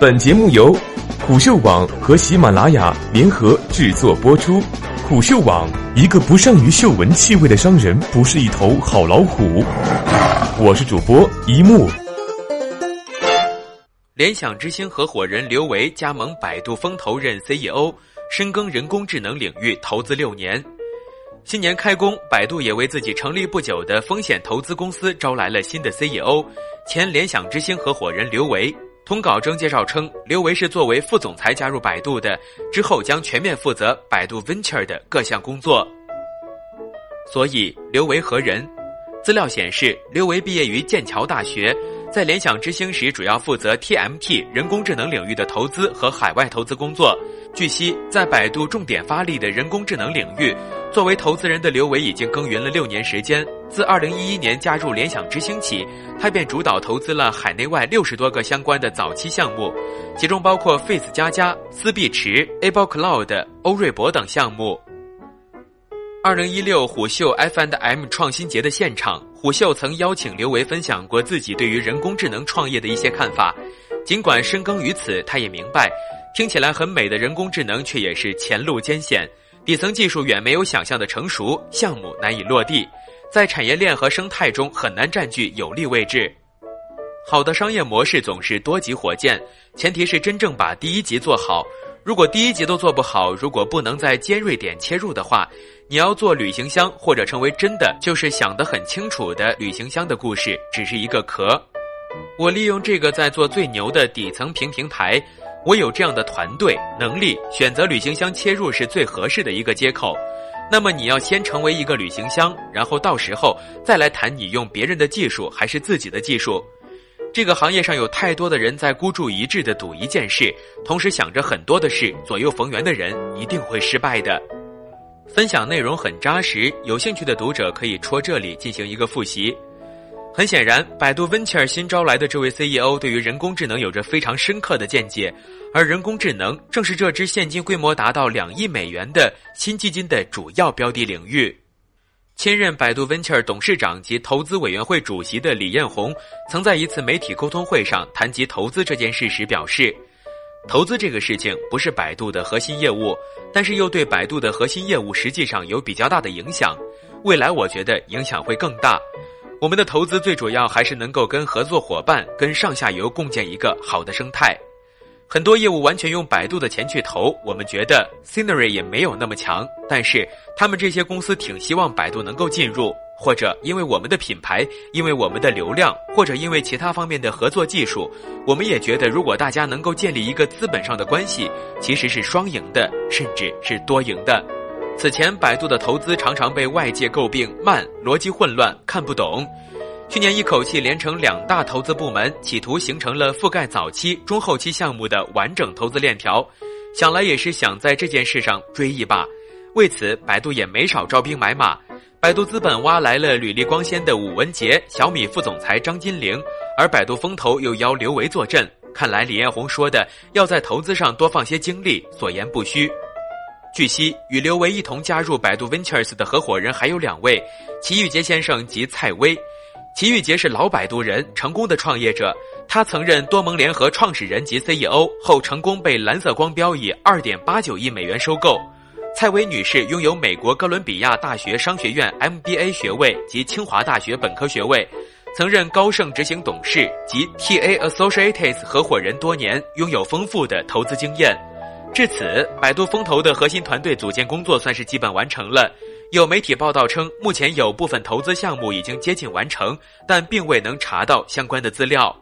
本节目由虎嗅网和喜马拉雅联合制作播出。虎嗅网：一个不善于嗅闻气味的商人，不是一头好老虎。我是主播一木。联想之星合伙人刘维加盟百度风投任 CEO，深耕人工智能领域投资六年。新年开工，百度也为自己成立不久的风险投资公司招来了新的 CEO，前联想之星合伙人刘维。通稿中介绍称，刘维是作为副总裁加入百度的，之后将全面负责百度 Venture 的各项工作。所以，刘维何人？资料显示，刘维毕业于剑桥大学，在联想之星时主要负责 TMT 人工智能领域的投资和海外投资工作。据悉，在百度重点发力的人工智能领域，作为投资人的刘维已经耕耘了六年时间。自2011年加入联想之星起，他便主导投资了海内外六十多个相关的早期项目，其中包括 Face 加加、思必驰、Able Cloud、欧瑞博等项目。2016虎嗅 F&M 创新节的现场，虎嗅曾邀请刘维分享过自己对于人工智能创业的一些看法。尽管深耕于此，他也明白。听起来很美的人工智能，却也是前路艰险，底层技术远没有想象的成熟，项目难以落地，在产业链和生态中很难占据有利位置。好的商业模式总是多级火箭，前提是真正把第一级做好。如果第一级都做不好，如果不能在尖锐点切入的话，你要做旅行箱或者成为真的就是想得很清楚的旅行箱的故事，只是一个壳。我利用这个在做最牛的底层平平台。我有这样的团队能力，选择旅行箱切入是最合适的一个接口。那么你要先成为一个旅行箱，然后到时候再来谈你用别人的技术还是自己的技术。这个行业上有太多的人在孤注一掷的赌一件事，同时想着很多的事，左右逢源的人一定会失败的。分享内容很扎实，有兴趣的读者可以戳这里进行一个复习。很显然，百度 Venture 新招来的这位 CEO 对于人工智能有着非常深刻的见解，而人工智能正是这支现金规模达到两亿美元的新基金的主要标的领域。亲任百度 Venture 董事长及投资委员会主席的李彦宏，曾在一次媒体沟通会上谈及投资这件事时表示：“投资这个事情不是百度的核心业务，但是又对百度的核心业务实际上有比较大的影响。未来我觉得影响会更大。”我们的投资最主要还是能够跟合作伙伴、跟上下游共建一个好的生态。很多业务完全用百度的钱去投，我们觉得 Scenery 也没有那么强。但是他们这些公司挺希望百度能够进入，或者因为我们的品牌，因为我们的流量，或者因为其他方面的合作技术，我们也觉得如果大家能够建立一个资本上的关系，其实是双赢的，甚至是多赢的。此前，百度的投资常常被外界诟病慢、逻辑混乱、看不懂。去年一口气连成两大投资部门，企图形成了覆盖早期、中后期项目的完整投资链条，想来也是想在这件事上追一把。为此，百度也没少招兵买马。百度资本挖来了履历光鲜的武文杰、小米副总裁张金玲，而百度风投又邀刘维坐镇。看来李彦宏说的要在投资上多放些精力，所言不虚。据悉，与刘维一同加入百度 Ventures 的合伙人还有两位：齐玉杰先生及蔡威。齐玉杰是老百度人，成功的创业者。他曾任多盟联合创始人及 CEO，后成功被蓝色光标以二点八九亿美元收购。蔡薇女士拥有美国哥伦比亚大学商学院 MBA 学位及清华大学本科学位，曾任高盛执行董事及 TA Associates 合伙人多年，拥有丰富的投资经验。至此，百度风投的核心团队组建工作算是基本完成了。有媒体报道称，目前有部分投资项目已经接近完成，但并未能查到相关的资料。